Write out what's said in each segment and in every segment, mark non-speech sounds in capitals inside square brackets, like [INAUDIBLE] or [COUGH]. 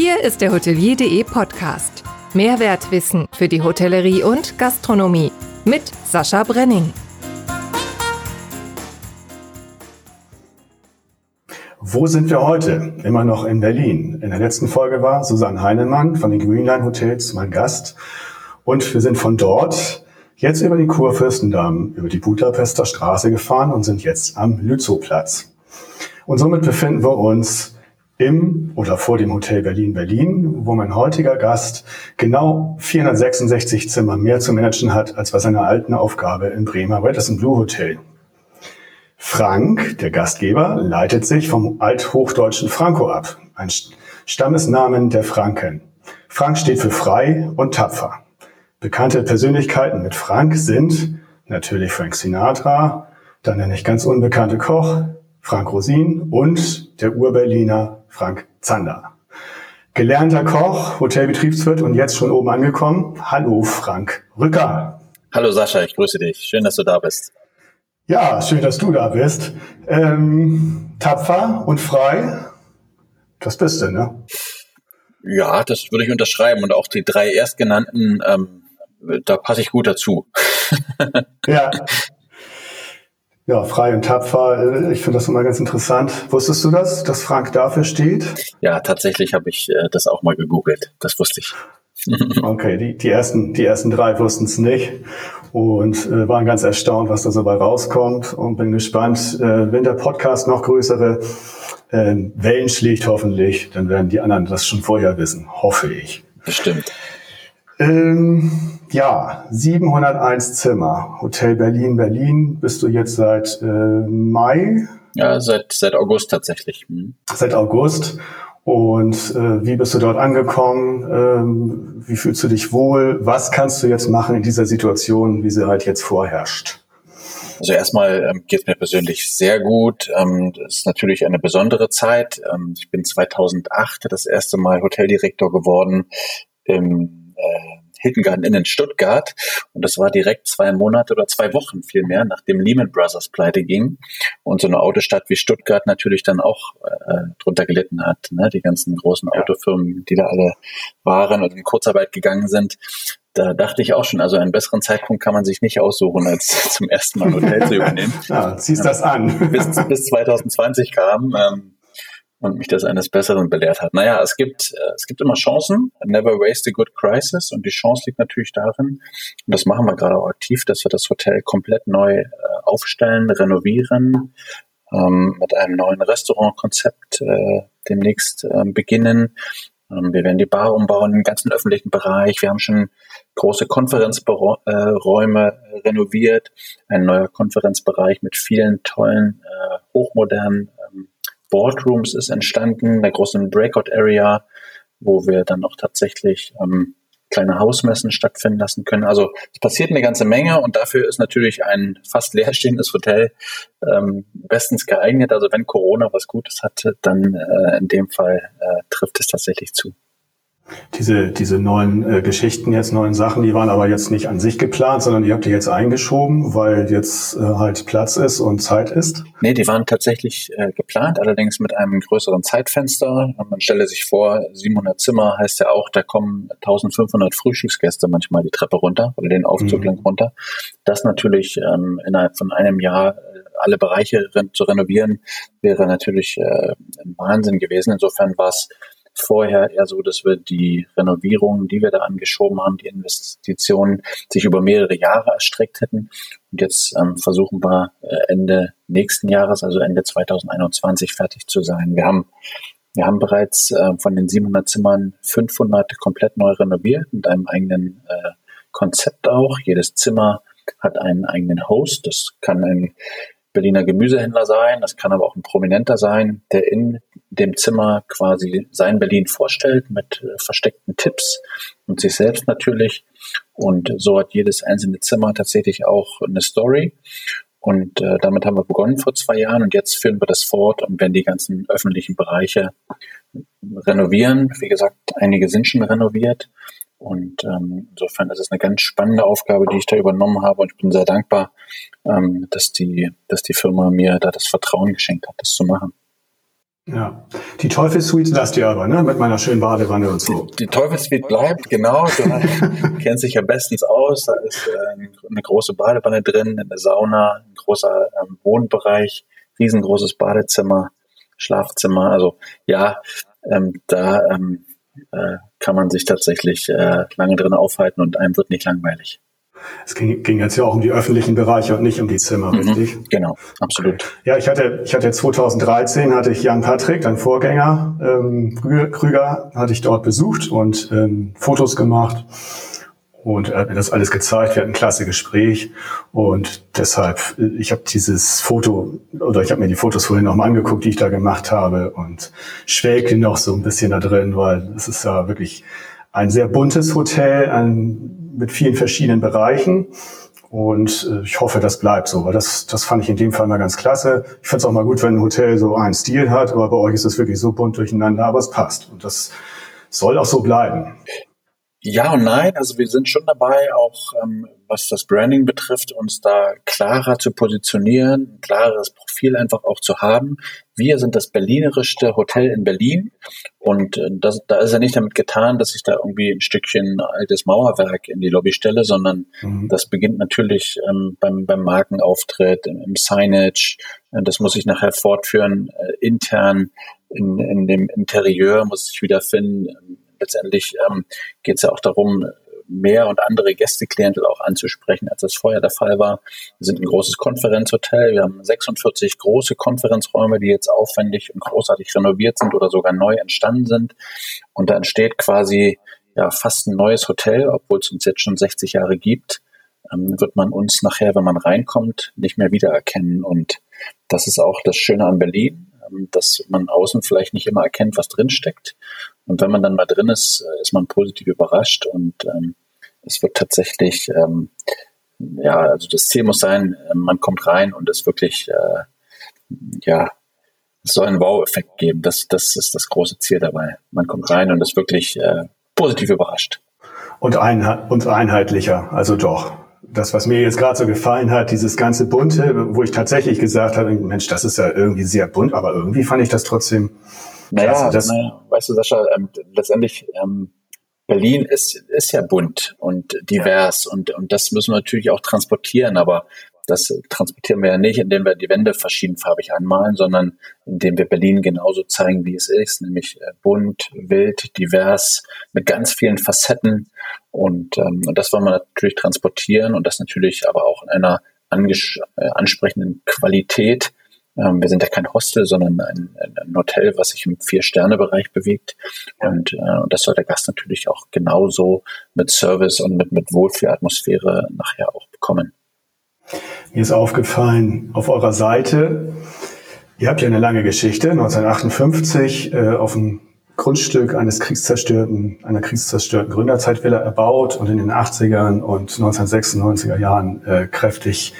Hier ist der Hotelier.de Podcast. Mehrwertwissen für die Hotellerie und Gastronomie mit Sascha Brenning. Wo sind wir heute? Immer noch in Berlin. In der letzten Folge war Susanne Heinemann von den Greenline Hotels mein Gast. Und wir sind von dort jetzt über die Kurfürstendamm, über die Budapester Straße gefahren und sind jetzt am Lützowplatz. Und somit befinden wir uns im oder vor dem Hotel Berlin Berlin, wo mein heutiger Gast genau 466 Zimmer mehr zu managen hat, als bei seiner alten Aufgabe im Bremer Radisson Blue Hotel. Frank, der Gastgeber, leitet sich vom althochdeutschen Franco ab, ein Stammesnamen der Franken. Frank steht für frei und tapfer. Bekannte Persönlichkeiten mit Frank sind natürlich Frank Sinatra, dann der nicht ganz unbekannte Koch Frank Rosin und der Urberliner Frank Zander. Gelernter Koch, Hotelbetriebswirt und jetzt schon oben angekommen. Hallo Frank Rücker. Hallo Sascha, ich grüße dich. Schön, dass du da bist. Ja, schön, dass du da bist. Ähm, tapfer und frei, das bist du, ne? Ja, das würde ich unterschreiben. Und auch die drei erstgenannten, ähm, da passe ich gut dazu. ja, [LAUGHS] Ja, frei und tapfer. Äh, ich finde das immer ganz interessant. Wusstest du das, dass Frank dafür steht? Ja, tatsächlich habe ich äh, das auch mal gegoogelt. Das wusste ich. [LAUGHS] okay, die, die, ersten, die ersten drei wussten es nicht und äh, waren ganz erstaunt, was da so bei rauskommt und bin gespannt, äh, wenn der Podcast noch größere äh, Wellen schlägt, hoffentlich, dann werden die anderen das schon vorher wissen, hoffe ich. Bestimmt. Ähm, ja, 701 Zimmer. Hotel Berlin, Berlin. Bist du jetzt seit äh, Mai? Ja, seit, seit August tatsächlich. Hm. Seit August. Und äh, wie bist du dort angekommen? Ähm, wie fühlst du dich wohl? Was kannst du jetzt machen in dieser Situation, wie sie halt jetzt vorherrscht? Also erstmal ähm, geht es mir persönlich sehr gut. Ähm, das ist natürlich eine besondere Zeit. Ähm, ich bin 2008 das erste Mal Hoteldirektor geworden im äh, Inn in Stuttgart. Und das war direkt zwei Monate oder zwei Wochen vielmehr, nachdem Lehman Brothers pleite ging. Und so eine Autostadt wie Stuttgart natürlich dann auch äh, drunter gelitten hat. Ne? Die ganzen großen Autofirmen, die da alle waren und in Kurzarbeit gegangen sind. Da dachte ich auch schon, also einen besseren Zeitpunkt kann man sich nicht aussuchen, als zum ersten Mal ein Hotel zu [LAUGHS] übernehmen. Ja, ziehst das an. Bis, bis 2020 kam. Ähm, und mich das eines Besseren belehrt hat. Naja, es gibt, äh, es gibt immer Chancen. Never waste a good crisis. Und die Chance liegt natürlich darin, und das machen wir gerade auch aktiv, dass wir das Hotel komplett neu äh, aufstellen, renovieren, ähm, mit einem neuen Restaurantkonzept äh, demnächst äh, beginnen. Ähm, wir werden die Bar umbauen, den ganzen öffentlichen Bereich. Wir haben schon große Konferenzräume äh, renoviert, ein neuer Konferenzbereich mit vielen tollen, hochmodernen Boardrooms ist entstanden, der großen Breakout Area, wo wir dann auch tatsächlich ähm, kleine Hausmessen stattfinden lassen können. Also es passiert eine ganze Menge und dafür ist natürlich ein fast leerstehendes Hotel ähm, bestens geeignet. Also wenn Corona was Gutes hatte, dann äh, in dem Fall äh, trifft es tatsächlich zu diese, diese neuen äh, Geschichten, jetzt neuen Sachen, die waren aber jetzt nicht an sich geplant, sondern die habt ihr jetzt eingeschoben, weil jetzt äh, halt Platz ist und Zeit ist? Nee, die waren tatsächlich äh, geplant, allerdings mit einem größeren Zeitfenster. Man stelle sich vor, 700 Zimmer heißt ja auch, da kommen 1500 Frühstücksgäste manchmal die Treppe runter oder den Aufzug mhm. lang runter. Das natürlich ähm, innerhalb von einem Jahr äh, alle Bereiche zu renovieren, wäre natürlich äh, ein Wahnsinn gewesen. Insofern war es vorher eher so, dass wir die Renovierungen, die wir da angeschoben haben, die Investitionen sich über mehrere Jahre erstreckt hätten. Und jetzt ähm, versuchen wir äh, Ende nächsten Jahres, also Ende 2021 fertig zu sein. Wir haben wir haben bereits äh, von den 700 Zimmern 500 komplett neu renoviert mit einem eigenen äh, Konzept auch. Jedes Zimmer hat einen eigenen Host. Das kann ein Berliner Gemüsehändler sein, das kann aber auch ein Prominenter sein, der in dem Zimmer quasi sein Berlin vorstellt mit äh, versteckten Tipps und sich selbst natürlich. Und so hat jedes einzelne Zimmer tatsächlich auch eine Story. Und äh, damit haben wir begonnen vor zwei Jahren und jetzt führen wir das fort und werden die ganzen öffentlichen Bereiche renovieren. Wie gesagt, einige sind schon renoviert und ähm, insofern ist es eine ganz spannende Aufgabe, die ich da übernommen habe. Und ich bin sehr dankbar, ähm, dass, die, dass die Firma mir da das Vertrauen geschenkt hat, das zu machen. Ja. Die Teufelssuite lasst ihr aber, ne? Mit meiner schönen Badewanne und so. Die, die Teufelssuite bleibt, genau. Du [LAUGHS] kennst dich ja bestens aus. Da ist äh, eine große Badewanne drin, eine Sauna, ein großer ähm, Wohnbereich, riesengroßes Badezimmer, Schlafzimmer. Also ja, ähm, da ähm, äh, kann man sich tatsächlich äh, lange drin aufhalten und einem wird nicht langweilig. Es ging, ging jetzt ja auch um die öffentlichen Bereiche und nicht um die Zimmer, mhm, richtig? Genau, absolut. Ja, ich hatte, ich hatte 2013 hatte ich Jan Patrick, dein Vorgänger, ähm, Krüger, hatte ich dort besucht und ähm, Fotos gemacht. Und er hat mir das alles gezeigt. Wir hatten ein klasse Gespräch. Und deshalb, ich habe dieses Foto, oder ich habe mir die Fotos vorhin nochmal angeguckt, die ich da gemacht habe und schwelgte noch so ein bisschen da drin, weil es ist ja wirklich ein sehr buntes Hotel, ein mit vielen verschiedenen Bereichen. Und äh, ich hoffe, das bleibt so, weil das, das fand ich in dem Fall mal ganz klasse. Ich finde es auch mal gut, wenn ein Hotel so einen Stil hat, aber bei euch ist es wirklich so bunt durcheinander, aber es passt. Und das soll auch so bleiben. Ja und nein. Also wir sind schon dabei, auch ähm, was das Branding betrifft, uns da klarer zu positionieren, ein klares Profil einfach auch zu haben. Wir sind das berlinerischste Hotel in Berlin und äh, das, da ist ja nicht damit getan, dass ich da irgendwie ein Stückchen altes Mauerwerk in die Lobby stelle, sondern mhm. das beginnt natürlich ähm, beim, beim Markenauftritt, im, im Signage. Äh, das muss ich nachher fortführen, äh, intern in, in dem Interieur muss ich wiederfinden letztendlich ähm, geht es ja auch darum, mehr und andere Gästeklientel auch anzusprechen, als das vorher der Fall war. Wir sind ein großes Konferenzhotel. Wir haben 46 große Konferenzräume, die jetzt aufwendig und großartig renoviert sind oder sogar neu entstanden sind. Und da entsteht quasi ja fast ein neues Hotel, obwohl es uns jetzt schon 60 Jahre gibt, ähm, wird man uns nachher, wenn man reinkommt, nicht mehr wiedererkennen. Und das ist auch das Schöne an Berlin dass man außen vielleicht nicht immer erkennt, was drin steckt. Und wenn man dann mal drin ist, äh, ist man positiv überrascht und ähm, es wird tatsächlich, ähm, ja, also das Ziel muss sein, äh, man kommt rein und es wirklich, äh, ja, es soll einen Wow-Effekt geben. Das, das ist das große Ziel dabei. Man kommt rein und ist wirklich äh, positiv überrascht. Und, einheit und einheitlicher, also doch das, was mir jetzt gerade so gefallen hat, dieses ganze Bunte, wo ich tatsächlich gesagt habe, Mensch, das ist ja irgendwie sehr bunt, aber irgendwie fand ich das trotzdem. Naja, das, naja weißt du, Sascha, ähm, letztendlich ähm, Berlin ist, ist ja bunt und divers ja. und, und das müssen wir natürlich auch transportieren, aber das transportieren wir ja nicht, indem wir die Wände verschiedenfarbig anmalen, sondern indem wir Berlin genauso zeigen, wie es ist, nämlich äh, bunt, wild, divers, mit ganz vielen Facetten. Und, ähm, und das wollen wir natürlich transportieren und das natürlich aber auch in einer äh, ansprechenden Qualität. Ähm, wir sind ja kein Hostel, sondern ein, ein Hotel, was sich im Vier-Sterne-Bereich bewegt. Und, äh, das soll der Gast natürlich auch genauso mit Service und mit, mit Wohlfühlatmosphäre nachher auch bekommen. Mir ist aufgefallen, auf eurer Seite, ihr habt ja eine lange Geschichte, 1958 äh, auf dem Grundstück eines kriegszerstörten, einer kriegszerstörten Gründerzeitvilla erbaut und in den 80ern und 1996er Jahren äh, kräftig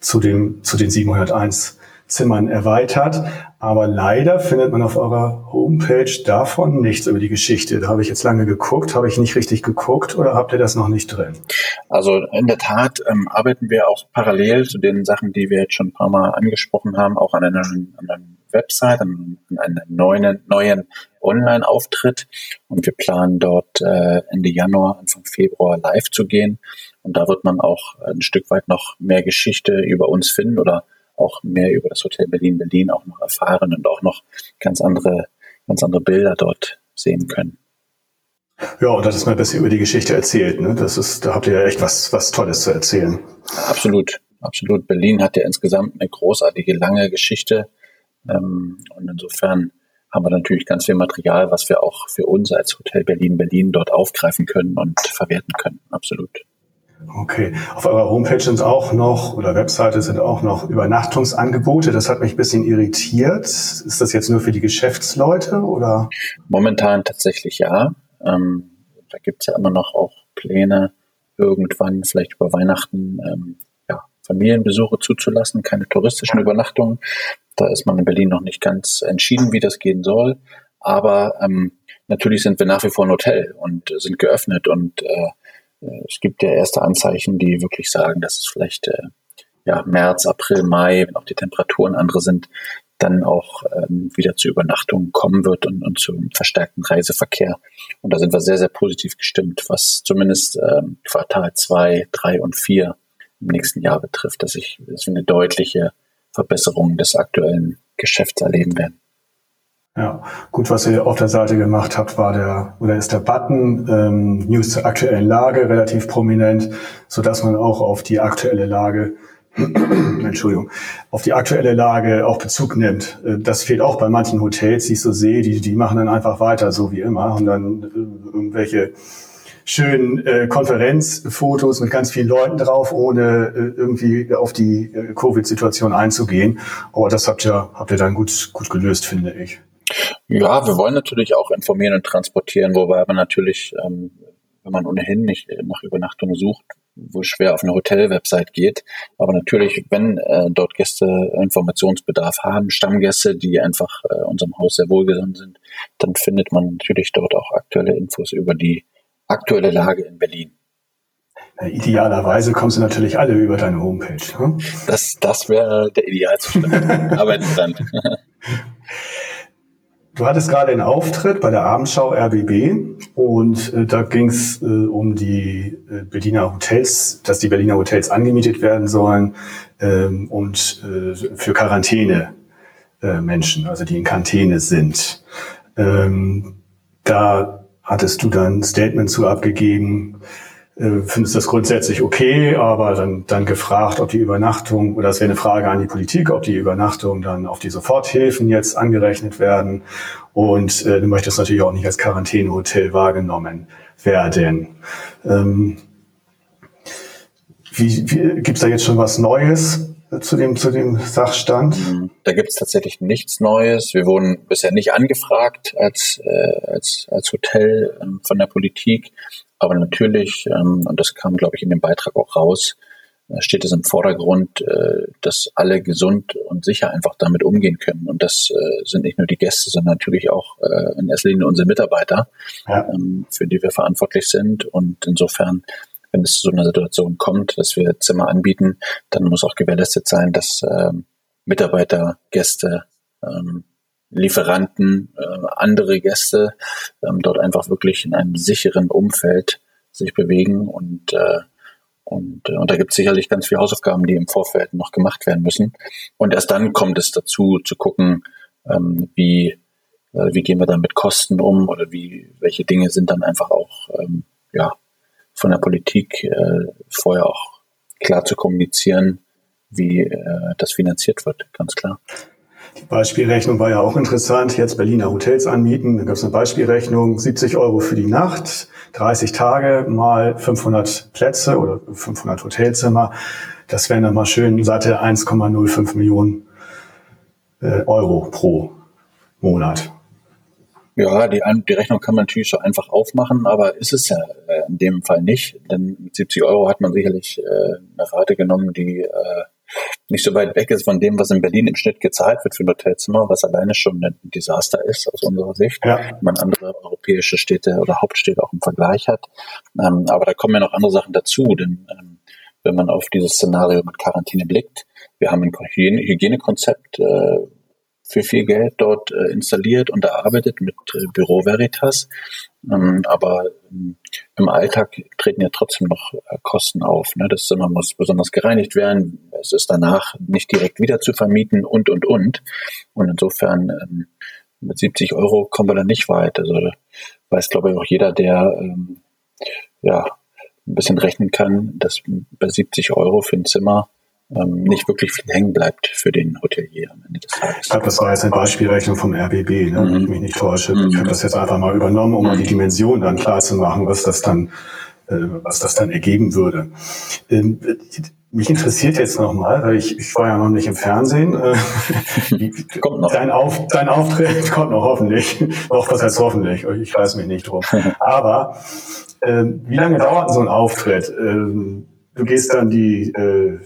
zu dem, zu den 701 Zimmern erweitert. Aber leider findet man auf eurer Homepage davon nichts über die Geschichte. Da habe ich jetzt lange geguckt. Habe ich nicht richtig geguckt oder habt ihr das noch nicht drin? Also in der Tat ähm, arbeiten wir auch parallel zu den Sachen, die wir jetzt schon ein paar Mal angesprochen haben, auch an einer, an einer Website, an, an einem neuen, neuen Online-Auftritt. Und wir planen dort äh, Ende Januar, Anfang Februar live zu gehen. Und da wird man auch ein Stück weit noch mehr Geschichte über uns finden oder auch mehr über das Hotel Berlin Berlin auch noch erfahren und auch noch ganz andere, ganz andere Bilder dort sehen können. Ja, und das ist mal ein bisschen über die Geschichte erzählt. Ne? Das ist, da habt ihr ja echt was, was Tolles zu erzählen. Absolut, absolut. Berlin hat ja insgesamt eine großartige, lange Geschichte. Ähm, und insofern haben wir natürlich ganz viel Material, was wir auch für uns als Hotel Berlin Berlin dort aufgreifen können und verwerten können. Absolut. Okay. Auf eurer Homepage sind auch noch, oder Webseite sind auch noch Übernachtungsangebote. Das hat mich ein bisschen irritiert. Ist das jetzt nur für die Geschäftsleute oder? Momentan tatsächlich ja. Ähm, da gibt es ja immer noch auch Pläne, irgendwann vielleicht über Weihnachten ähm, ja, Familienbesuche zuzulassen, keine touristischen Übernachtungen. Da ist man in Berlin noch nicht ganz entschieden, wie das gehen soll. Aber ähm, natürlich sind wir nach wie vor ein Hotel und sind geöffnet und äh, es gibt ja erste Anzeichen, die wirklich sagen, dass es vielleicht äh, ja, März, April, Mai, wenn auch die Temperaturen andere sind, dann auch ähm, wieder zu Übernachtungen kommen wird und, und zum verstärkten Reiseverkehr. Und da sind wir sehr, sehr positiv gestimmt, was zumindest ähm, Quartal zwei, drei und vier im nächsten Jahr betrifft, dass, ich, dass wir eine deutliche Verbesserung des aktuellen Geschäfts erleben werden. Ja, gut, was ihr auf der Seite gemacht habt, war der oder ist der Button ähm, News zur aktuellen Lage relativ prominent, so dass man auch auf die aktuelle Lage [CLEARS THROAT] Entschuldigung, auf die aktuelle Lage auch Bezug nimmt. Äh, das fehlt auch bei manchen Hotels, die ich so sehe, die, die machen dann einfach weiter, so wie immer, und dann äh, irgendwelche schönen äh, Konferenzfotos mit ganz vielen Leuten drauf, ohne irgendwie auf die Covid-Situation einzugehen. Aber das habt ihr, habt ihr dann gut, gut gelöst, finde ich. Ja, wir wollen natürlich auch informieren und transportieren, wobei aber natürlich, ähm, wenn man ohnehin nicht nach Übernachtung sucht, wo schwer auf eine Hotel-Website geht. Aber natürlich, wenn äh, dort Gäste Informationsbedarf haben, Stammgäste, die einfach äh, unserem Haus sehr wohlgesonnen sind, dann findet man natürlich dort auch aktuelle Infos über die aktuelle Lage in Berlin. Idealerweise kommst du natürlich alle über deine Homepage. Ne? Das, das wäre der Idealzustand. [LAUGHS] Arbeiten dran. [LAUGHS] Du hattest gerade einen Auftritt bei der Abendschau RBB und äh, da ging es äh, um die äh, Berliner Hotels, dass die Berliner Hotels angemietet werden sollen ähm, und äh, für Quarantäne äh, Menschen, also die in Quarantäne sind. Ähm, da hattest du dann Statement zu abgegeben, äh, findest das grundsätzlich okay, aber dann, dann gefragt, ob die Übernachtung, oder das wäre eine Frage an die Politik, ob die Übernachtung dann auf die Soforthilfen jetzt angerechnet werden. Und äh, du möchtest natürlich auch nicht als Quarantänehotel wahrgenommen werden. Ähm, wie, wie, Gibt es da jetzt schon was Neues zu dem, zu dem Sachstand? Mhm. Da gibt es tatsächlich nichts Neues. Wir wurden bisher nicht angefragt als, äh, als, als Hotel ähm, von der Politik. Aber natürlich, ähm, und das kam, glaube ich, in dem Beitrag auch raus, äh, steht es im Vordergrund, äh, dass alle gesund und sicher einfach damit umgehen können. Und das äh, sind nicht nur die Gäste, sondern natürlich auch in erster Linie unsere Mitarbeiter, ja. ähm, für die wir verantwortlich sind. Und insofern, wenn es zu so einer Situation kommt, dass wir Zimmer anbieten, dann muss auch gewährleistet sein, dass äh, Mitarbeiter, Gäste, ähm, Lieferanten, äh, andere Gäste ähm, dort einfach wirklich in einem sicheren Umfeld sich bewegen und äh, und, äh, und da gibt es sicherlich ganz viele Hausaufgaben, die im Vorfeld noch gemacht werden müssen. Und erst dann kommt es dazu, zu gucken, ähm, wie, äh, wie gehen wir dann mit Kosten um oder wie, welche Dinge sind dann einfach auch ähm, ja, von der Politik äh, vorher auch klar zu kommunizieren, wie äh, das finanziert wird, ganz klar. Die Beispielrechnung war ja auch interessant. Jetzt Berliner Hotels anmieten. Da gab es eine Beispielrechnung, 70 Euro für die Nacht, 30 Tage mal 500 Plätze oder 500 Hotelzimmer. Das wären dann mal schön satte 1,05 Millionen äh, Euro pro Monat. Ja, die, die Rechnung kann man natürlich so einfach aufmachen, aber ist es ja äh, in dem Fall nicht. Denn mit 70 Euro hat man sicherlich äh, eine Rate genommen, die äh, nicht so weit weg ist von dem, was in Berlin im Schnitt gezahlt wird für ein Hotelzimmer, was alleine schon ein Desaster ist aus unserer Sicht. Ja. Man andere europäische Städte oder Hauptstädte auch im Vergleich hat. Ähm, aber da kommen ja noch andere Sachen dazu, denn ähm, wenn man auf dieses Szenario mit Quarantäne blickt, wir haben ein Hygiene Hygienekonzept äh, für viel Geld dort äh, installiert und erarbeitet mit äh, Büro Veritas. Ähm, aber ähm, im Alltag treten ja trotzdem noch äh, Kosten auf. Ne? Das Zimmer muss besonders gereinigt werden. Es ist danach nicht direkt wieder zu vermieten und, und, und. Und insofern ähm, mit 70 Euro kommen wir da nicht weit. Also weiß, glaube ich, auch jeder, der ja ein bisschen rechnen kann, dass bei 70 Euro für ein Zimmer ähm, nicht wirklich viel hängen bleibt für den Hotelier am Ende des Tages. Ich glaube, das war jetzt eine Beispielrechnung vom RBB, ne, mhm. wenn ich mich nicht täusche. Mhm. Ich habe das jetzt einfach mal übernommen, um mal die Dimension dann klar zu machen, was das dann, äh, was das dann ergeben würde. Ähm, mich interessiert jetzt nochmal, weil ich, ich war ja noch nicht im Fernsehen. Äh, [LAUGHS] kommt noch. Dein, Auf, dein Auftritt [LAUGHS] kommt noch hoffentlich. noch was heißt hoffentlich? Ich weiß mich nicht drum. [LAUGHS] Aber äh, wie lange dauert so ein Auftritt? Ähm, du gehst dann die, äh,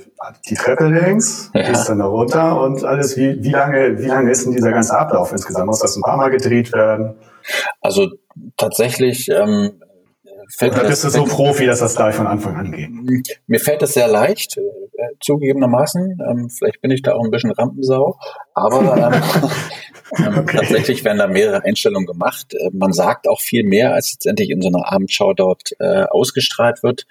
die Treppe längs, ja. gehst dann da runter und alles. Wie, wie, lange, wie lange ist denn dieser ganze Ablauf insgesamt? Muss das ein paar Mal gedreht werden? Also tatsächlich ähm, fällt Oder bist du so Profi, dass das gleich von Anfang an geht? Mir fällt es sehr leicht, äh, zugegebenermaßen. Ähm, vielleicht bin ich da auch ein bisschen Rampensau, aber ähm, [LAUGHS] ähm, okay. tatsächlich werden da mehrere Einstellungen gemacht. Äh, man sagt auch viel mehr, als letztendlich in so einer Abendschau dort äh, ausgestrahlt wird.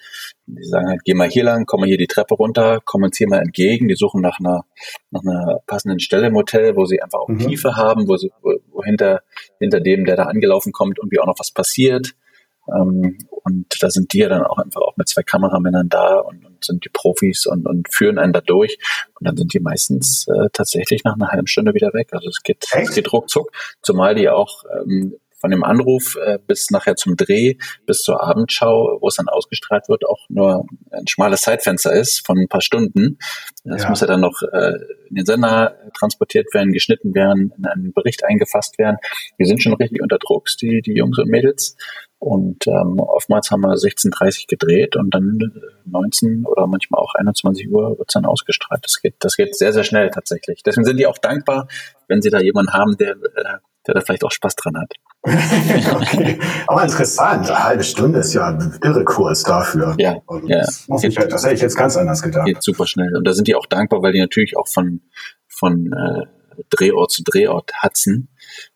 Die sagen halt, geh mal hier lang, komm mal hier die Treppe runter, komm uns hier mal entgegen. Die suchen nach einer, nach einer passenden Stelle im Hotel, wo sie einfach auch mhm. Tiefe haben, wo, sie, wo, wo hinter, hinter dem, der da angelaufen kommt, irgendwie auch noch was passiert. Ähm, und da sind die ja dann auch einfach auch mit zwei Kameramännern da und, und sind die Profis und, und führen einen da durch. Und dann sind die meistens äh, tatsächlich nach einer halben Stunde wieder weg. Also es geht, es geht ruckzuck, zumal die auch ähm, von dem Anruf äh, bis nachher zum Dreh, bis zur Abendschau, wo es dann ausgestrahlt wird, auch nur ein schmales Zeitfenster ist von ein paar Stunden. Das ja. muss ja dann noch äh, in den Sender transportiert werden, geschnitten werden, in einen Bericht eingefasst werden. Wir sind schon richtig unter Druck, die, die Jungs und Mädels. Und ähm, oftmals haben wir 16.30 gedreht und dann 19 oder manchmal auch 21 Uhr wird es dann ausgestrahlt. Das geht, das geht sehr, sehr schnell tatsächlich. Deswegen sind die auch dankbar, wenn sie da jemanden haben, der, äh, der da vielleicht auch Spaß dran hat. [LAUGHS] okay. Aber interessant, eine halbe Stunde ist ja ein irre Kurs dafür. Ja, und ja. Das, muss ich, das hätte ich jetzt ganz anders gedacht. Geht super schnell. Und da sind die auch dankbar, weil die natürlich auch von, von äh, Drehort zu Drehort hatzen,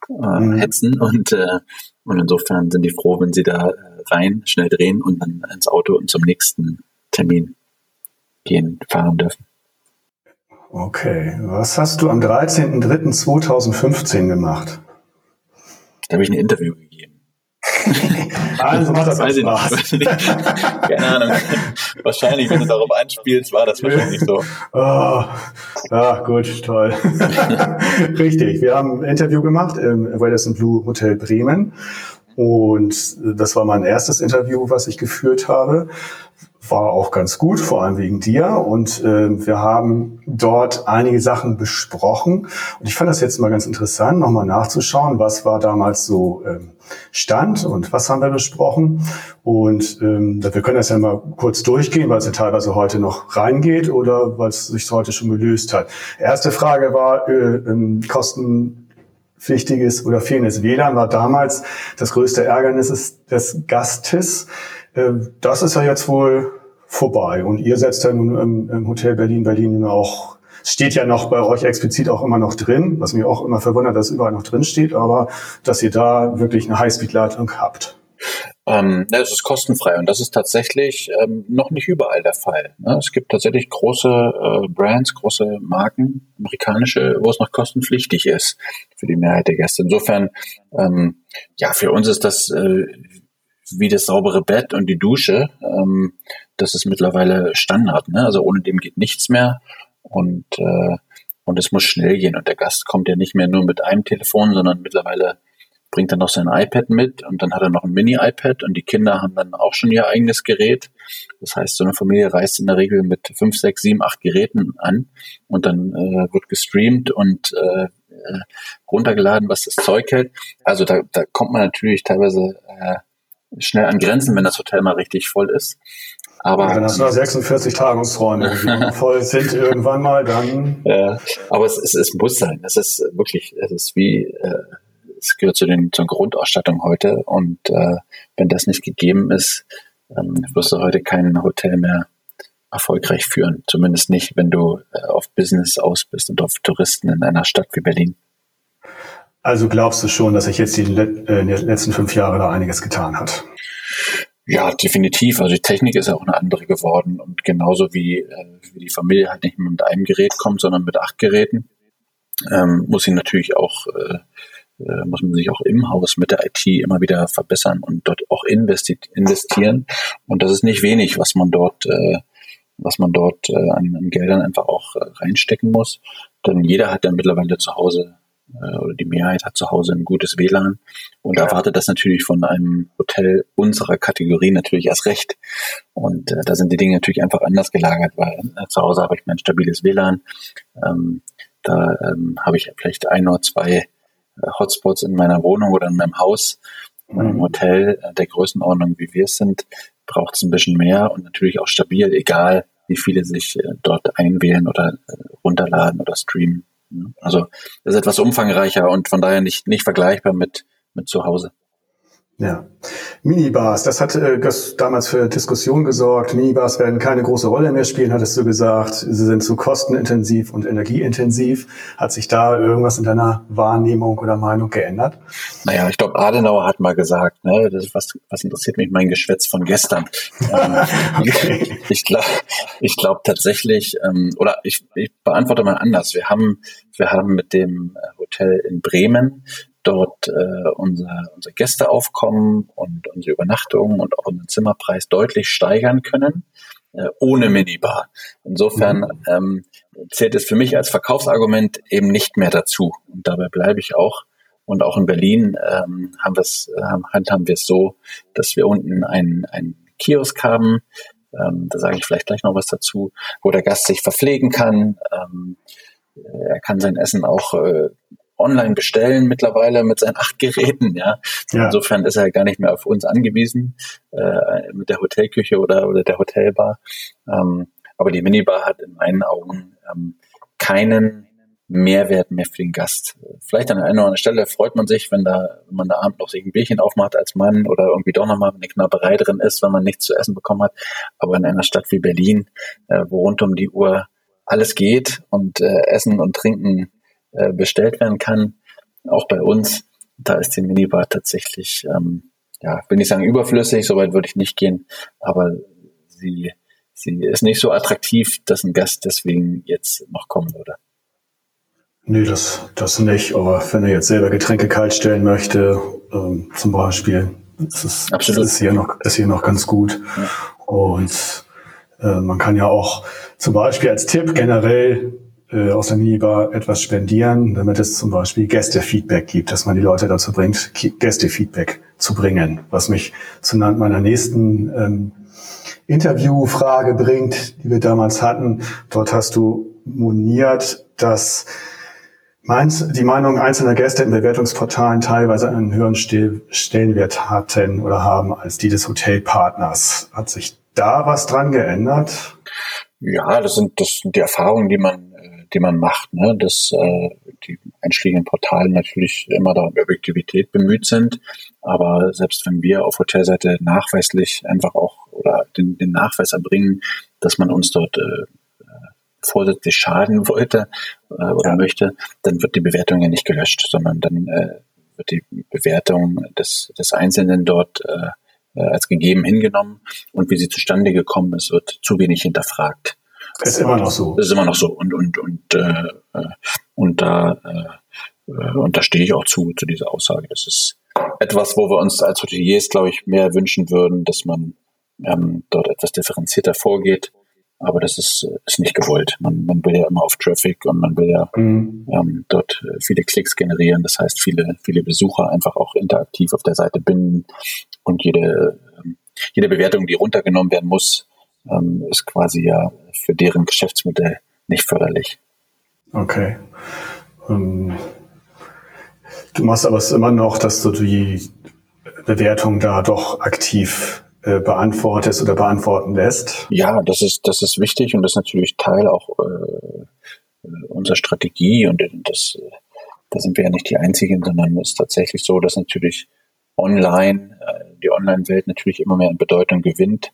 äh, mhm. hetzen und äh, und insofern sind die froh, wenn sie da äh, rein, schnell drehen und dann ins Auto und zum nächsten Termin gehen, fahren dürfen. Okay, was hast du am 13.03.2015 gemacht? Da habe ich ein Interview gegeben. [LAUGHS] also macht das weiß Spaß. Nicht. Keine Ahnung. Wahrscheinlich, wenn du darauf einspielst, war das wahrscheinlich so. Oh, ja, gut, toll. [LAUGHS] Richtig. Wir haben ein Interview gemacht im Radisson Blue Hotel Bremen. Und das war mein erstes Interview, was ich geführt habe war auch ganz gut, vor allem wegen dir. Und äh, wir haben dort einige Sachen besprochen. Und ich fand das jetzt mal ganz interessant, nochmal nachzuschauen, was war damals so ähm, Stand und was haben wir besprochen. Und ähm, wir können das ja mal kurz durchgehen, weil es ja teilweise heute noch reingeht oder weil es sich heute schon gelöst hat. Erste Frage war äh, ähm, kostenpflichtiges oder fehlendes WLAN war damals das größte Ärgernis des Gastes. Äh, das ist ja jetzt wohl vorbei. Und ihr setzt ja nun im, Hotel Berlin, Berlin auch, steht ja noch bei euch explizit auch immer noch drin, was mir auch immer verwundert, dass es überall noch drin steht, aber dass ihr da wirklich eine Highspeed-Leitung habt. Ähm, es ist kostenfrei und das ist tatsächlich ähm, noch nicht überall der Fall. Ne? Es gibt tatsächlich große äh, Brands, große Marken, amerikanische, wo es noch kostenpflichtig ist für die Mehrheit der Gäste. Insofern, ähm, ja, für uns ist das äh, wie das saubere Bett und die Dusche. Ähm, das ist mittlerweile Standard. Ne? Also ohne dem geht nichts mehr. Und, äh, und es muss schnell gehen. Und der Gast kommt ja nicht mehr nur mit einem Telefon, sondern mittlerweile bringt er noch sein iPad mit und dann hat er noch ein Mini-iPad und die Kinder haben dann auch schon ihr eigenes Gerät. Das heißt, so eine Familie reist in der Regel mit fünf, sechs, sieben, acht Geräten an und dann äh, wird gestreamt und äh, äh runtergeladen, was das Zeug hält. Also da, da kommt man natürlich teilweise äh, schnell an Grenzen, wenn das Hotel mal richtig voll ist. Aber wenn das nur 46 Tagungsräume [LAUGHS] voll sind irgendwann mal, dann. Ja, aber es, es, es muss sein. Es ist wirklich, es ist wie, äh, es gehört zu den zur Grundausstattung heute. Und äh, wenn das nicht gegeben ist, ähm, wirst du heute kein Hotel mehr erfolgreich führen. Zumindest nicht, wenn du äh, auf Business aus bist und auf Touristen in einer Stadt wie Berlin. Also glaubst du schon, dass sich jetzt die, äh, in den letzten fünf Jahren da einiges getan hat? Ja, definitiv. Also die Technik ist ja auch eine andere geworden und genauso wie, äh, wie die Familie halt nicht mehr mit einem Gerät kommt, sondern mit acht Geräten, ähm, muss sie natürlich auch äh, äh muss man sich auch im Haus mit der IT immer wieder verbessern und dort auch investi investieren. Und das ist nicht wenig, was man dort, äh, was man dort äh, an, an Geldern einfach auch äh, reinstecken muss. Denn jeder hat ja mittlerweile zu Hause äh, oder die Mehrheit hat zu Hause ein gutes WLAN und ja. erwartet das natürlich von einem Hotel unserer Kategorie natürlich erst recht. Und äh, da sind die Dinge natürlich einfach anders gelagert, weil äh, zu Hause habe ich mein stabiles WLAN. Ähm, da ähm, habe ich vielleicht ein oder zwei äh, Hotspots in meiner Wohnung oder in meinem Haus. In einem mhm. Hotel äh, der Größenordnung, wie wir es sind, braucht es ein bisschen mehr und natürlich auch stabil, egal wie viele sich dort einwählen oder runterladen oder streamen. Also das ist etwas umfangreicher und von daher nicht, nicht vergleichbar mit, mit zu Hause. Ja. Minibars, das hat äh, das damals für Diskussion gesorgt. Minibars werden keine große Rolle mehr spielen, hattest du gesagt. Sie sind zu kostenintensiv und energieintensiv. Hat sich da irgendwas in deiner Wahrnehmung oder Meinung geändert? Naja, ich glaube, Adenauer hat mal gesagt, ne, das was, was interessiert mich mein Geschwätz von gestern. ähm, [LAUGHS] okay. [LAUGHS] Ich glaube ich glaub tatsächlich, ähm, oder ich, ich beantworte mal anders. Wir haben, wir haben mit dem Hotel in Bremen dort äh, unser, unser Gästeaufkommen und unsere Übernachtungen und auch unseren Zimmerpreis deutlich steigern können, äh, ohne Minibar. Insofern mhm. ähm, zählt es für mich als Verkaufsargument eben nicht mehr dazu. Und dabei bleibe ich auch. Und auch in Berlin ähm, haben wir es ähm, handhaben wir es so, dass wir unten einen, einen Kiosk haben, ähm, da sage ich vielleicht gleich noch was dazu, wo der Gast sich verpflegen kann. Ähm, er kann sein Essen auch äh, online bestellen mittlerweile mit seinen acht Geräten. Ja. ja. Insofern ist er gar nicht mehr auf uns angewiesen äh, mit der Hotelküche oder, oder der Hotelbar. Ähm, aber die Minibar hat in meinen Augen ähm, keinen Mehrwert mehr für den Gast. Vielleicht an einer oder anderen Stelle freut man sich, wenn da, wenn man da abend noch sich ein Bierchen aufmacht als Mann oder irgendwie doch nochmal eine Knabberei drin ist, wenn man nichts zu essen bekommen hat. Aber in einer Stadt wie Berlin, äh, wo rund um die Uhr alles geht und äh, Essen und Trinken äh, bestellt werden kann. Auch bei uns, da ist die Minibar tatsächlich, ähm, ja, will nicht sagen überflüssig, soweit würde ich nicht gehen, aber sie, sie ist nicht so attraktiv, dass ein Gast deswegen jetzt noch kommen würde. Nee, das, das nicht. Aber wenn er jetzt selber Getränke kalt stellen möchte, ähm, zum Beispiel, das ist, Absolut. Ist hier noch, ist hier noch ganz gut. Ja. Und äh, man kann ja auch zum Beispiel als Tipp generell äh, aus der Minibar etwas spendieren, damit es zum Beispiel Gästefeedback gibt, dass man die Leute dazu bringt, Gästefeedback zu bringen, was mich zu meiner nächsten ähm, Interviewfrage bringt, die wir damals hatten. Dort hast du moniert, dass die Meinung einzelner Gäste in Bewertungsportalen teilweise einen höheren Stellenwert hatten oder haben als die des Hotelpartners. Hat sich da was dran geändert? Ja, das sind, das sind die Erfahrungen, die man die man macht, ne? dass äh, die einschlägigen Portale natürlich immer da um Objektivität bemüht sind. Aber selbst wenn wir auf Hotelseite nachweislich einfach auch oder den, den Nachweis erbringen, dass man uns dort äh, vorsätzlich schaden [LAUGHS] wollte äh, oder ja. möchte, dann wird die Bewertung ja nicht gelöscht, sondern dann äh, wird die Bewertung des, des Einzelnen dort äh, äh als gegeben hingenommen und wie sie zustande gekommen ist, wird zu wenig hinterfragt. Ist immer noch so. Ist immer noch so. Und, und, und, äh, äh und da, äh, äh, und da stehe ich auch zu, zu dieser Aussage. Das ist etwas, wo wir uns als Hoteliers, glaube ich, mehr wünschen würden, dass man ähm, dort etwas differenzierter vorgeht. Aber das ist, ist nicht gewollt. Man, man will ja immer auf Traffic und man will ja mhm. ähm, dort viele Klicks generieren. Das heißt, viele, viele Besucher einfach auch interaktiv auf der Seite binden und jede, ähm, jede Bewertung, die runtergenommen werden muss, ähm, ist quasi ja für deren Geschäftsmodell nicht förderlich. Okay. Ähm, du machst aber es immer noch, dass du die Bewertung da doch aktiv äh, beantwortest oder beantworten lässt. Ja, das ist, das ist wichtig und das ist natürlich Teil auch äh, unserer Strategie und das, da sind wir ja nicht die Einzigen, sondern es ist tatsächlich so, dass natürlich online, äh, die Online-Welt natürlich immer mehr an Bedeutung gewinnt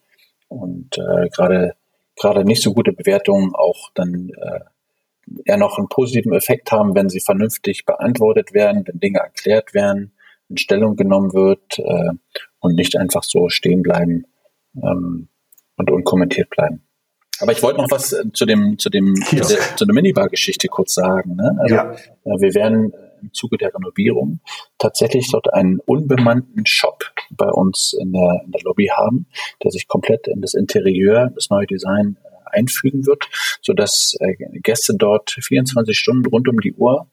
und äh, gerade gerade nicht so gute Bewertungen auch dann äh, eher noch einen positiven Effekt haben, wenn sie vernünftig beantwortet werden, wenn Dinge erklärt werden, in Stellung genommen wird äh, und nicht einfach so stehen bleiben ähm, und unkommentiert bleiben. Aber ich wollte noch was äh, zu dem zu dem zu der, der Minibar-Geschichte kurz sagen. Ne? Also, ja. Äh, wir werden im Zuge der Renovierung tatsächlich dort einen unbemannten Shop bei uns in der, in der Lobby haben, der sich komplett in das Interieur, das neue Design äh, einfügen wird, sodass äh, Gäste dort 24 Stunden rund um die Uhr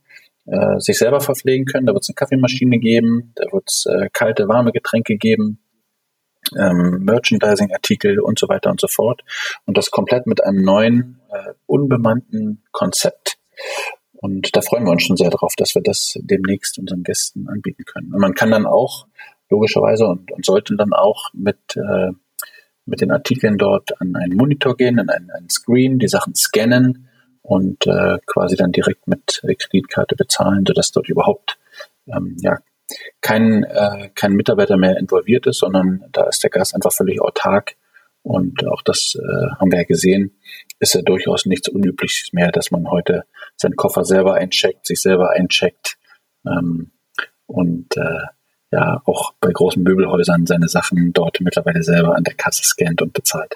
äh, sich selber verpflegen können. Da wird es eine Kaffeemaschine geben, da wird es äh, kalte, warme Getränke geben, ähm, Merchandising-Artikel und so weiter und so fort. Und das komplett mit einem neuen, äh, unbemannten Konzept. Und da freuen wir uns schon sehr darauf, dass wir das demnächst unseren Gästen anbieten können. Und man kann dann auch logischerweise und, und sollte dann auch mit, äh, mit den Artikeln dort an einen Monitor gehen, an einen, einen Screen, die Sachen scannen und äh, quasi dann direkt mit Kreditkarte bezahlen, sodass dort überhaupt ähm, ja, kein, äh, kein Mitarbeiter mehr involviert ist, sondern da ist der Gast einfach völlig autark. Und auch das äh, haben wir ja gesehen, ist ja durchaus nichts Unübliches mehr, dass man heute seinen Koffer selber eincheckt, sich selber eincheckt ähm, und äh, ja auch bei großen Möbelhäusern seine Sachen dort mittlerweile selber an der Kasse scannt und bezahlt.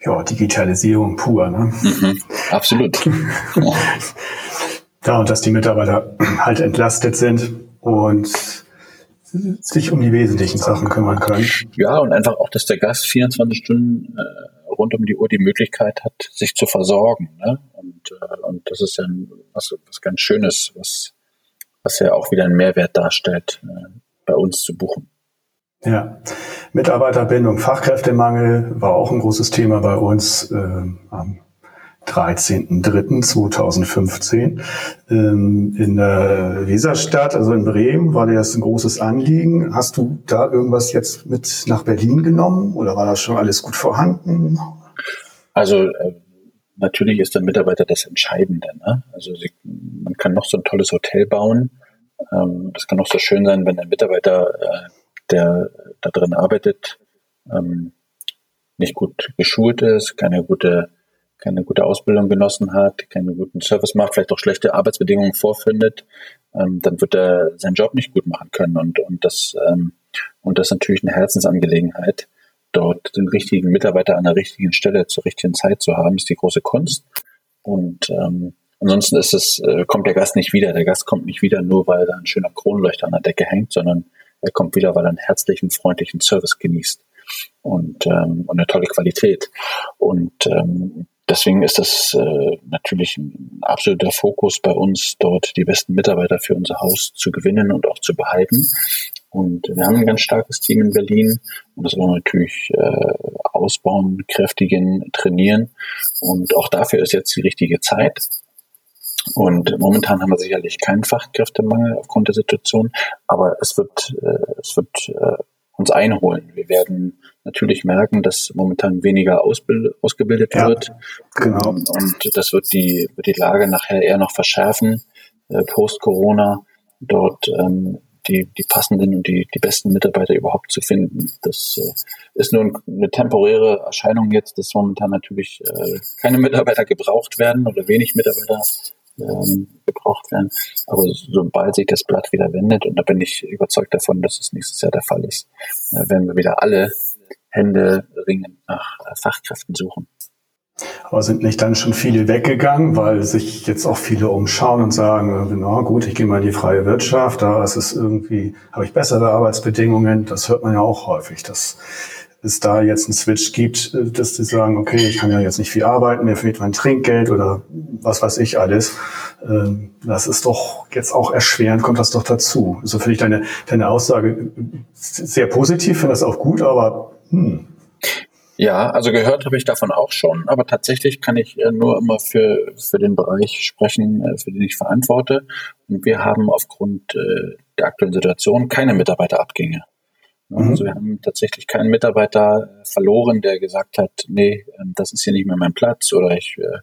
Ja, Digitalisierung pur, ne? Mhm, absolut. [LAUGHS] ja, und dass die Mitarbeiter halt entlastet sind und sich um die wesentlichen Sachen kümmern können. Ja, und einfach auch, dass der Gast 24 Stunden äh, rund um die Uhr die Möglichkeit hat, sich zu versorgen. Ne? Und, äh, und das ist ja was, was ganz Schönes, was, was ja auch wieder einen Mehrwert darstellt, äh, bei uns zu buchen. Ja, Mitarbeiterbindung, Fachkräftemangel war auch ein großes Thema bei uns äh, am 13.03.2015 ähm, in der Weserstadt, also in Bremen, war dir das ein großes Anliegen. Hast du da irgendwas jetzt mit nach Berlin genommen oder war das schon alles gut vorhanden? Also äh, natürlich ist der Mitarbeiter das Entscheidende. Ne? Also sie, man kann noch so ein tolles Hotel bauen. Ähm, das kann auch so schön sein, wenn der Mitarbeiter, äh, der da drin arbeitet, ähm, nicht gut geschult ist, keine gute keine gute Ausbildung genossen hat, keinen guten Service macht, vielleicht auch schlechte Arbeitsbedingungen vorfindet, ähm, dann wird er seinen Job nicht gut machen können. Und, und, das, ähm, und das ist natürlich eine Herzensangelegenheit, dort den richtigen Mitarbeiter an der richtigen Stelle zur richtigen Zeit zu haben, ist die große Kunst. Und ähm, ansonsten ist es, äh, kommt der Gast nicht wieder. Der Gast kommt nicht wieder nur, weil da ein schöner Kronleuchter an der Decke hängt, sondern er kommt wieder, weil er einen herzlichen, freundlichen Service genießt und, ähm, und eine tolle Qualität. Und ähm, Deswegen ist das äh, natürlich ein absoluter Fokus bei uns, dort die besten Mitarbeiter für unser Haus zu gewinnen und auch zu behalten. Und wir haben ein ganz starkes Team in Berlin und das wollen wir natürlich äh, ausbauen, kräftigen, trainieren. Und auch dafür ist jetzt die richtige Zeit. Und momentan haben wir sicherlich keinen Fachkräftemangel aufgrund der Situation, aber es wird, äh, es wird äh, uns einholen. Wir werden natürlich merken, dass momentan weniger ausbild, ausgebildet ja, wird. Genau. Ähm, und das wird die, wird die Lage nachher eher noch verschärfen, äh, post-Corona, dort ähm, die, die passenden und die, die besten Mitarbeiter überhaupt zu finden. Das äh, ist nur eine temporäre Erscheinung jetzt, dass momentan natürlich äh, keine Mitarbeiter gebraucht werden oder wenig Mitarbeiter ähm, gebraucht werden. Aber sobald sich das Blatt wieder wendet, und da bin ich überzeugt davon, dass es nächstes Jahr der Fall ist, äh, werden wir wieder alle Hände ringend nach äh, Fachkräften suchen. Aber sind nicht dann schon viele weggegangen, weil sich jetzt auch viele umschauen und sagen, na gut, ich gehe mal in die freie Wirtschaft, da ist es irgendwie, habe ich bessere Arbeitsbedingungen. Das hört man ja auch häufig, dass es da jetzt einen Switch gibt, äh, dass die sagen, okay, ich kann ja jetzt nicht viel arbeiten, mir fehlt mein Trinkgeld oder was weiß ich alles. Ähm, das ist doch jetzt auch erschwerend, kommt das doch dazu. Also finde ich deine, deine Aussage sehr positiv, finde das auch gut, aber hm. Ja, also gehört habe ich davon auch schon, aber tatsächlich kann ich äh, nur immer für, für den Bereich sprechen, äh, für den ich verantworte. Und wir haben aufgrund der aktuellen Situation keine Mitarbeiterabgänge. Mhm. Also wir haben tatsächlich keinen Mitarbeiter äh, verloren, der gesagt hat, nee, ähm, das ist hier nicht mehr mein Platz oder ich äh,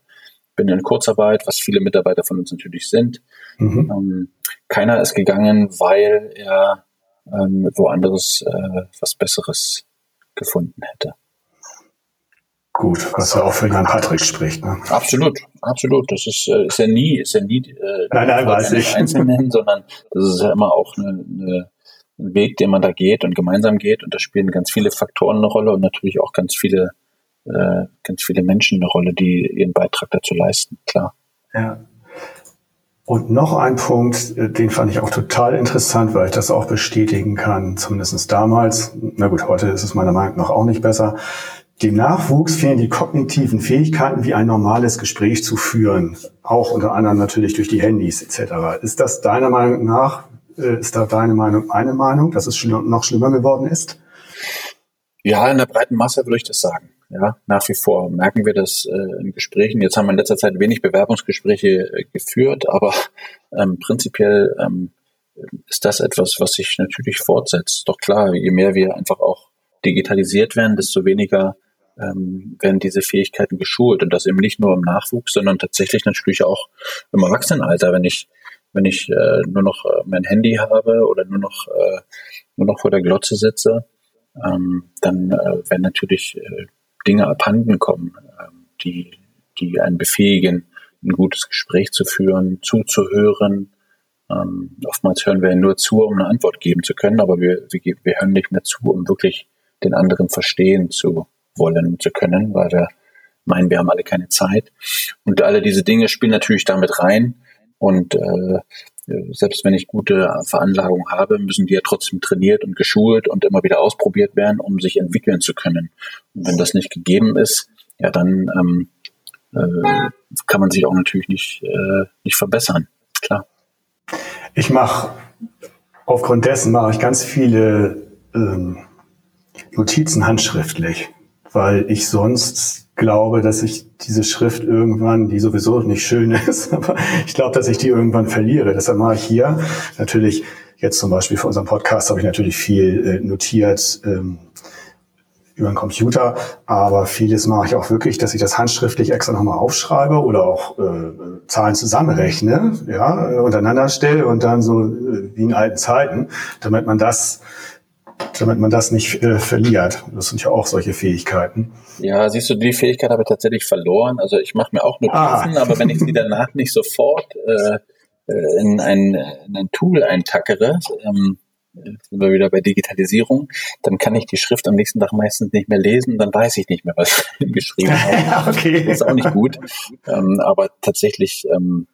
bin in Kurzarbeit, was viele Mitarbeiter von uns natürlich sind. Mhm. Ähm, keiner ist gegangen, weil er ähm, woanders äh, was Besseres gefunden hätte. Gut, was ja auch für Herrn Patrick spricht. Ne? Absolut, absolut. Das ist, äh, ist ja nie, ist ja nie äh, nein, nein, weiß ich. Einzelnen, sondern das ist ja immer auch eine, eine ein Weg, den man da geht und gemeinsam geht. Und da spielen ganz viele Faktoren eine Rolle und natürlich auch ganz viele, äh, ganz viele Menschen eine Rolle, die ihren Beitrag dazu leisten, klar. Ja. Und noch ein Punkt, äh, den fand ich auch total interessant, weil ich das auch bestätigen kann, zumindest damals. Na gut, heute ist es meiner Meinung nach auch nicht besser. Dem Nachwuchs fehlen die kognitiven Fähigkeiten, wie ein normales Gespräch zu führen. Auch unter anderem natürlich durch die Handys etc. Ist das deiner Meinung nach ist da deine Meinung meine Meinung, dass es noch schlimmer geworden ist? Ja, in der breiten Masse würde ich das sagen. Ja, nach wie vor merken wir das äh, in Gesprächen. Jetzt haben wir in letzter Zeit wenig Bewerbungsgespräche äh, geführt, aber ähm, prinzipiell ähm, ist das etwas, was sich natürlich fortsetzt. Doch klar, je mehr wir einfach auch digitalisiert werden, desto weniger ähm, werden diese Fähigkeiten geschult. Und das eben nicht nur im Nachwuchs, sondern tatsächlich natürlich auch im Erwachsenenalter. Wenn ich wenn ich äh, nur noch äh, mein Handy habe oder nur noch, äh, nur noch vor der Glotze sitze, ähm, dann äh, werden natürlich äh, Dinge abhanden kommen, äh, die, die einen befähigen, ein gutes Gespräch zu führen, zuzuhören. Ähm, oftmals hören wir nur zu, um eine Antwort geben zu können, aber wir, wir, wir hören nicht mehr zu, um wirklich den anderen verstehen zu wollen zu können, weil wir meinen, wir haben alle keine Zeit. Und alle diese Dinge spielen natürlich damit rein. Und äh, selbst wenn ich gute Veranlagung habe, müssen die ja trotzdem trainiert und geschult und immer wieder ausprobiert werden, um sich entwickeln zu können. Und wenn das nicht gegeben ist, ja, dann ähm, äh, kann man sich auch natürlich nicht, äh, nicht verbessern. Klar. Ich mache aufgrund dessen mache ich ganz viele ähm, Notizen handschriftlich, weil ich sonst glaube, dass ich diese Schrift irgendwann, die sowieso nicht schön [LAUGHS] ist, aber ich glaube, dass ich die irgendwann verliere. Deshalb mache ich hier natürlich jetzt zum Beispiel für unseren Podcast habe ich natürlich viel äh, notiert ähm, über den Computer, aber vieles mache ich auch wirklich, dass ich das handschriftlich extra nochmal aufschreibe oder auch äh, Zahlen zusammenrechne, ja, untereinander stelle und dann so äh, wie in alten Zeiten, damit man das damit man das nicht äh, verliert. Das sind ja auch solche Fähigkeiten. Ja, siehst du, die Fähigkeit habe ich tatsächlich verloren. Also ich mache mir auch Notizen, ah. aber wenn ich sie danach nicht sofort äh, äh, in, ein, in ein Tool eintackere, ähm, sind wir wieder bei Digitalisierung, dann kann ich die Schrift am nächsten Tag meistens nicht mehr lesen, dann weiß ich nicht mehr, was ich [LAUGHS] geschrieben [LAUGHS] habe. okay. Das ist auch nicht gut. Ähm, aber tatsächlich, ähm,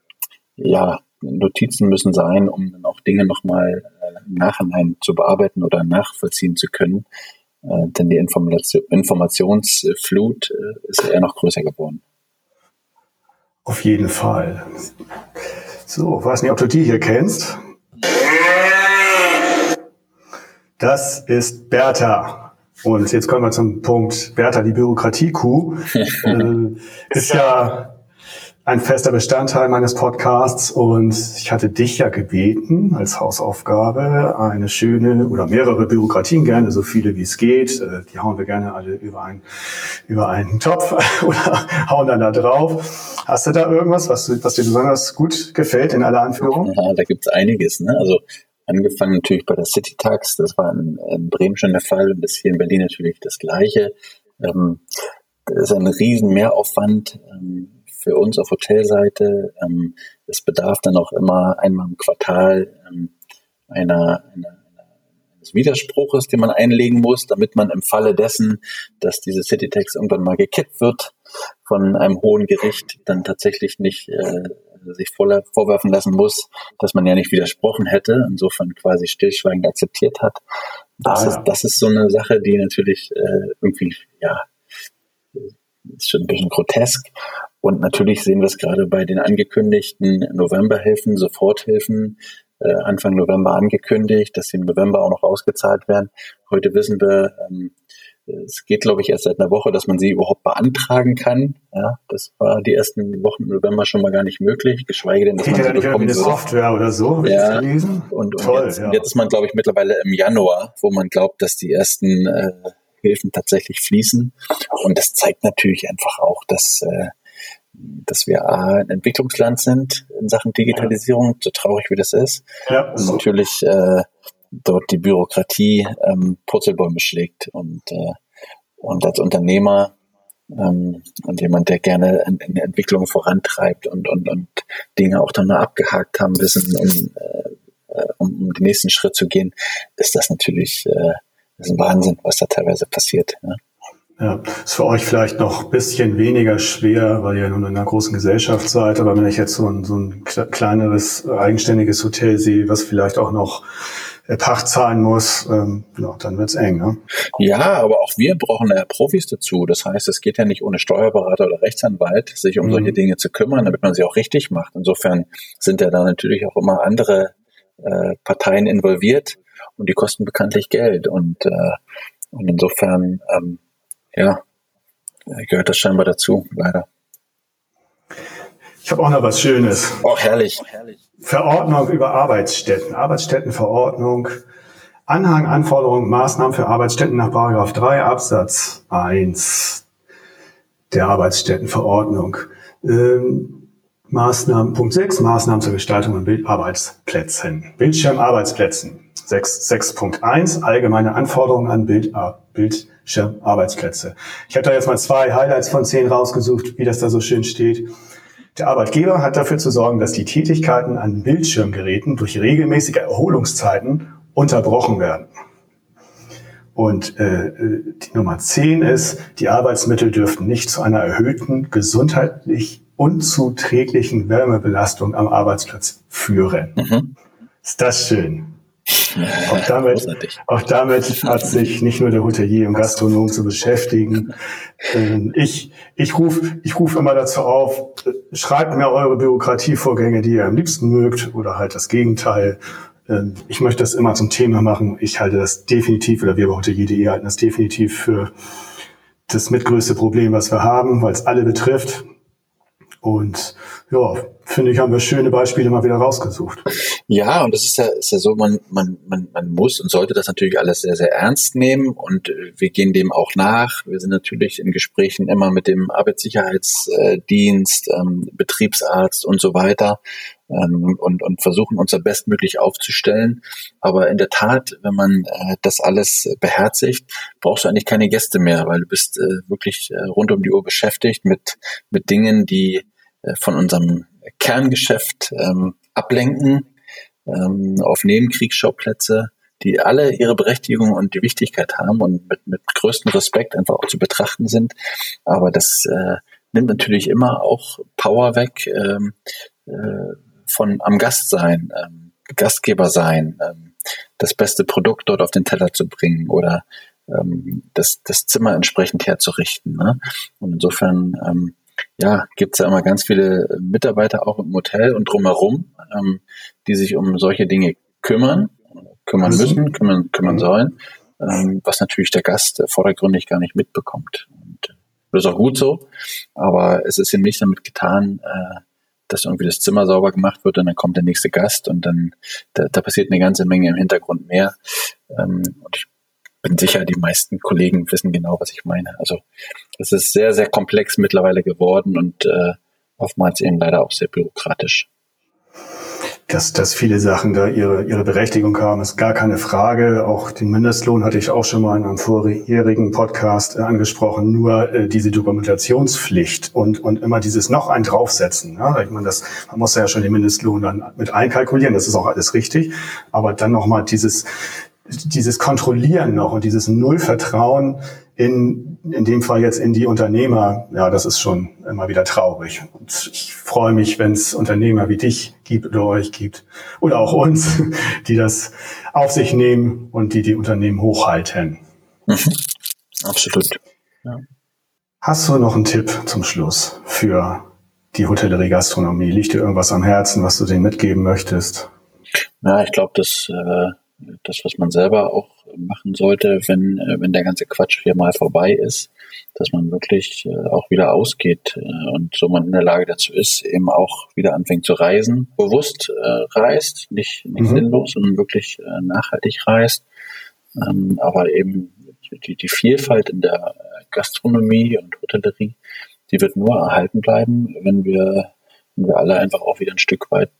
ja, Notizen müssen sein, um dann auch Dinge nochmal äh, im Nachhinein zu bearbeiten oder nachvollziehen zu können. Äh, denn die Information, Informationsflut äh, ist eher noch größer geworden. Auf jeden Fall. So, weiß nicht, ob du die hier kennst. Das ist Bertha. Und jetzt kommen wir zum Punkt Bertha, die Bürokratie-Kuh. [LAUGHS] äh, ist ja ein fester Bestandteil meines Podcasts und ich hatte dich ja gebeten als Hausaufgabe eine schöne oder mehrere Bürokratien gerne, so viele wie es geht. Äh, die hauen wir gerne alle über einen, über einen Topf [LAUGHS] oder hauen dann da drauf. Hast du da irgendwas, was, was dir besonders gut gefällt in aller Anführung? Ja, da gibt's einiges. Ne? Also angefangen natürlich bei der City Tax, das war in, in Bremen schon der Fall und das hier in Berlin natürlich das Gleiche. Ähm, das ist ein riesen Mehraufwand. Ähm, für uns auf Hotelseite. Ähm, es bedarf dann auch immer einmal im Quartal ähm, einer, einer, eines Widerspruches, den man einlegen muss, damit man im Falle dessen, dass diese Citytax irgendwann mal gekippt wird von einem hohen Gericht, dann tatsächlich nicht äh, sich vorwerfen lassen muss, dass man ja nicht widersprochen hätte, insofern quasi stillschweigend akzeptiert hat. Das, ah, ja. ist, das ist so eine Sache, die natürlich äh, irgendwie, ja, ist schon ein bisschen grotesk. Und natürlich sehen wir es gerade bei den angekündigten Novemberhilfen, Soforthilfen, äh, Anfang November angekündigt, dass sie im November auch noch ausgezahlt werden. Heute wissen wir, ähm, es geht, glaube ich, erst seit einer Woche, dass man sie überhaupt beantragen kann. Ja, das war die ersten Wochen im November schon mal gar nicht möglich, geschweige denn, dass Geht man sie bekommen würde. Software oder so, ja. Und, und, Toll, jetzt, ja. jetzt ist man, glaube ich, mittlerweile im Januar, wo man glaubt, dass die ersten äh, Hilfen tatsächlich fließen. Und das zeigt natürlich einfach auch, dass äh, dass wir A, ein Entwicklungsland sind in Sachen Digitalisierung, so traurig wie das ist. Ja, und natürlich äh, dort die Bürokratie ähm, Purzelbäume schlägt und, äh, und als Unternehmer ähm, und jemand, der gerne in, in Entwicklung vorantreibt und, und, und Dinge auch dann mal abgehakt haben wissen, um, äh, um, um den nächsten Schritt zu gehen, ist das natürlich äh, ist ein Wahnsinn, was da teilweise passiert. Ja. Ja, ist für euch vielleicht noch ein bisschen weniger schwer, weil ihr nun in einer großen Gesellschaft seid. Aber wenn ich jetzt so ein, so ein kleineres, eigenständiges Hotel sehe, was vielleicht auch noch äh, Pacht zahlen muss, ähm, ja, dann wird's eng. Ne? Ja, aber auch wir brauchen ja Profis dazu. Das heißt, es geht ja nicht ohne Steuerberater oder Rechtsanwalt, sich um mhm. solche Dinge zu kümmern, damit man sie auch richtig macht. Insofern sind ja da natürlich auch immer andere äh, Parteien involviert und die kosten bekanntlich Geld. Und, äh, und insofern ähm, ja, gehört das scheinbar dazu, leider. Ich habe auch noch was Schönes. Oh, herrlich. Verordnung über Arbeitsstätten, Arbeitsstättenverordnung, Anhang, Anforderungen, Maßnahmen für Arbeitsstätten nach Paragraph 3 Absatz 1 der Arbeitsstättenverordnung. Ähm, Maßnahmen, Punkt 6, Maßnahmen zur Gestaltung von Bildarbeitsplätzen. Bildschirmarbeitsplätzen. 6.1, allgemeine Anforderungen an Bild, Bildschirmarbeitsplätze. Ich habe da jetzt mal zwei Highlights von zehn rausgesucht, wie das da so schön steht. Der Arbeitgeber hat dafür zu sorgen, dass die Tätigkeiten an Bildschirmgeräten durch regelmäßige Erholungszeiten unterbrochen werden. Und äh, die Nummer 10 ist, die Arbeitsmittel dürften nicht zu einer erhöhten gesundheitlich unzuträglichen Wärmebelastung am Arbeitsplatz führen. Mhm. Ist das schön? Auch damit, auch damit hat sich nicht nur der Hotelier und Gastronom zu beschäftigen. Ähm, ich, ich rufe ich ruf immer dazu auf, schreibt mir eure Bürokratievorgänge, die ihr am liebsten mögt, oder halt das Gegenteil. Ähm, ich möchte das immer zum Thema machen. Ich halte das definitiv, oder wir bei Hotelier.de halten das definitiv für das mitgrößte Problem, was wir haben, weil es alle betrifft. Und ja, finde ich, haben wir schöne Beispiele mal wieder rausgesucht. Ja, und das ist ja, ist ja so, man, man, man, man muss und sollte das natürlich alles sehr, sehr ernst nehmen und wir gehen dem auch nach. Wir sind natürlich in Gesprächen immer mit dem Arbeitssicherheitsdienst, ähm, Betriebsarzt und so weiter ähm, und, und versuchen unser bestmöglich aufzustellen. Aber in der Tat, wenn man äh, das alles beherzigt, brauchst du eigentlich keine Gäste mehr, weil du bist äh, wirklich äh, rund um die Uhr beschäftigt mit, mit Dingen, die äh, von unserem Kerngeschäft ähm, ablenken ähm, auf Nebenkriegsschauplätze, die alle ihre Berechtigung und die Wichtigkeit haben und mit, mit größtem Respekt einfach auch zu betrachten sind. Aber das äh, nimmt natürlich immer auch Power weg ähm, äh, von am Gast sein, ähm, Gastgeber sein, ähm, das beste Produkt dort auf den Teller zu bringen oder ähm, das, das Zimmer entsprechend herzurichten. Ne? Und insofern ähm, ja, gibt es ja immer ganz viele Mitarbeiter auch im Hotel und drumherum, ähm, die sich um solche Dinge kümmern, kümmern müssen, kümmern, kümmern mhm. sollen, ähm, was natürlich der Gast vordergründig gar nicht mitbekommt. Und das ist auch gut so, aber es ist ihm nicht damit getan, äh, dass irgendwie das Zimmer sauber gemacht wird und dann kommt der nächste Gast und dann da, da passiert eine ganze Menge im Hintergrund mehr. Ähm, und ich bin sicher, die meisten Kollegen wissen genau, was ich meine. Also es ist sehr, sehr komplex mittlerweile geworden und äh, oftmals eben leider auch sehr bürokratisch. Dass, dass viele Sachen da ihre, ihre Berechtigung haben, ist gar keine Frage. Auch den Mindestlohn hatte ich auch schon mal in einem vorherigen Podcast äh, angesprochen. Nur äh, diese Dokumentationspflicht und, und immer dieses noch ein draufsetzen. Ja? Ich meine, das, man muss ja schon den Mindestlohn dann mit einkalkulieren. Das ist auch alles richtig. Aber dann nochmal dieses, dieses Kontrollieren noch und dieses Nullvertrauen in, in dem Fall jetzt in die Unternehmer, ja, das ist schon immer wieder traurig. Und ich freue mich, wenn es Unternehmer wie dich gibt oder euch gibt oder auch uns, [LAUGHS] die das auf sich nehmen und die die Unternehmen hochhalten. Mhm. Absolut. Ja. Hast du noch einen Tipp zum Schluss für die Hotellerie Gastronomie? Liegt dir irgendwas am Herzen, was du denen mitgeben möchtest? Ja, ich glaube, das äh, das, was man selber auch machen sollte, wenn, äh, wenn der ganze Quatsch hier mal vorbei ist, dass man wirklich äh, auch wieder ausgeht äh, und so man in der Lage dazu ist, eben auch wieder anfängt zu reisen, bewusst reist, nicht, nicht mhm. sinnlos, sondern wirklich nachhaltig reist, ähm, aber eben die, die Vielfalt in der Gastronomie und Hotellerie, die wird nur erhalten bleiben, wenn wir, wenn wir alle einfach auch wieder ein Stück weit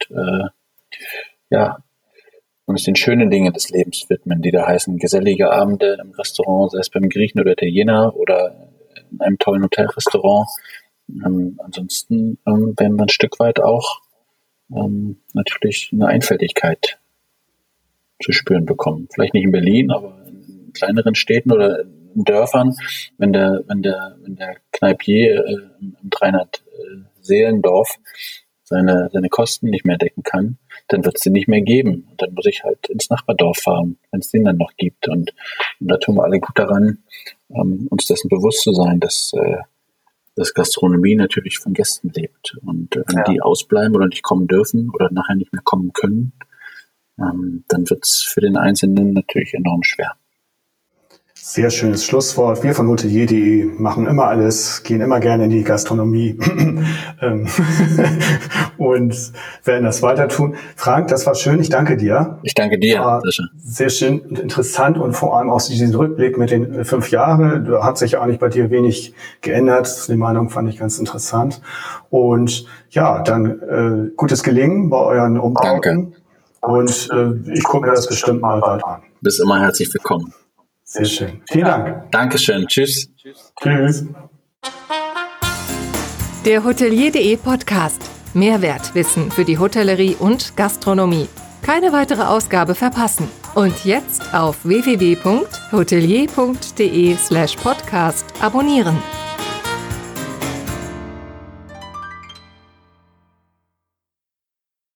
ja, uns den schönen Dingen des Lebens widmen, die da heißen gesellige Abende im Restaurant, sei es beim Griechen oder Italiener oder in einem tollen Hotelrestaurant. Ähm, ansonsten ähm, werden wir ein Stück weit auch ähm, natürlich eine Einfältigkeit zu spüren bekommen. Vielleicht nicht in Berlin, aber in kleineren Städten oder in Dörfern, wenn der, wenn der, wenn der Kneipier äh, im 300 äh, Seelendorf seine, seine Kosten nicht mehr decken kann, dann wird es den nicht mehr geben. Und dann muss ich halt ins Nachbardorf fahren, wenn es den dann noch gibt. Und, und, da tun wir alle gut daran, ähm, uns dessen bewusst zu sein, dass, äh, dass Gastronomie natürlich von Gästen lebt. Und äh, wenn ja. die ausbleiben oder nicht kommen dürfen oder nachher nicht mehr kommen können, ähm, dann wird es für den Einzelnen natürlich enorm schwer. Sehr schönes Schlusswort. Wir von hotelier.de machen immer alles, gehen immer gerne in die Gastronomie [LAUGHS] ähm, [LAUGHS] und werden das weiter tun. Frank, das war schön. Ich danke dir. Ich danke dir. War sehr schön und interessant und vor allem auch diesen Rückblick mit den fünf Jahren. Da hat sich eigentlich bei dir wenig geändert. Die Meinung fand ich ganz interessant. Und ja, dann äh, gutes Gelingen bei euren Umbauten. Danke. Und äh, ich gucke mir das bestimmt mal bald an. Bist immer herzlich willkommen. Sehr schön. Vielen Dank. Dankeschön. Tschüss. Tschüss. Der Hotelier.de Podcast. Mehrwertwissen für die Hotellerie und Gastronomie. Keine weitere Ausgabe verpassen. Und jetzt auf www.hotelier.de slash podcast abonnieren.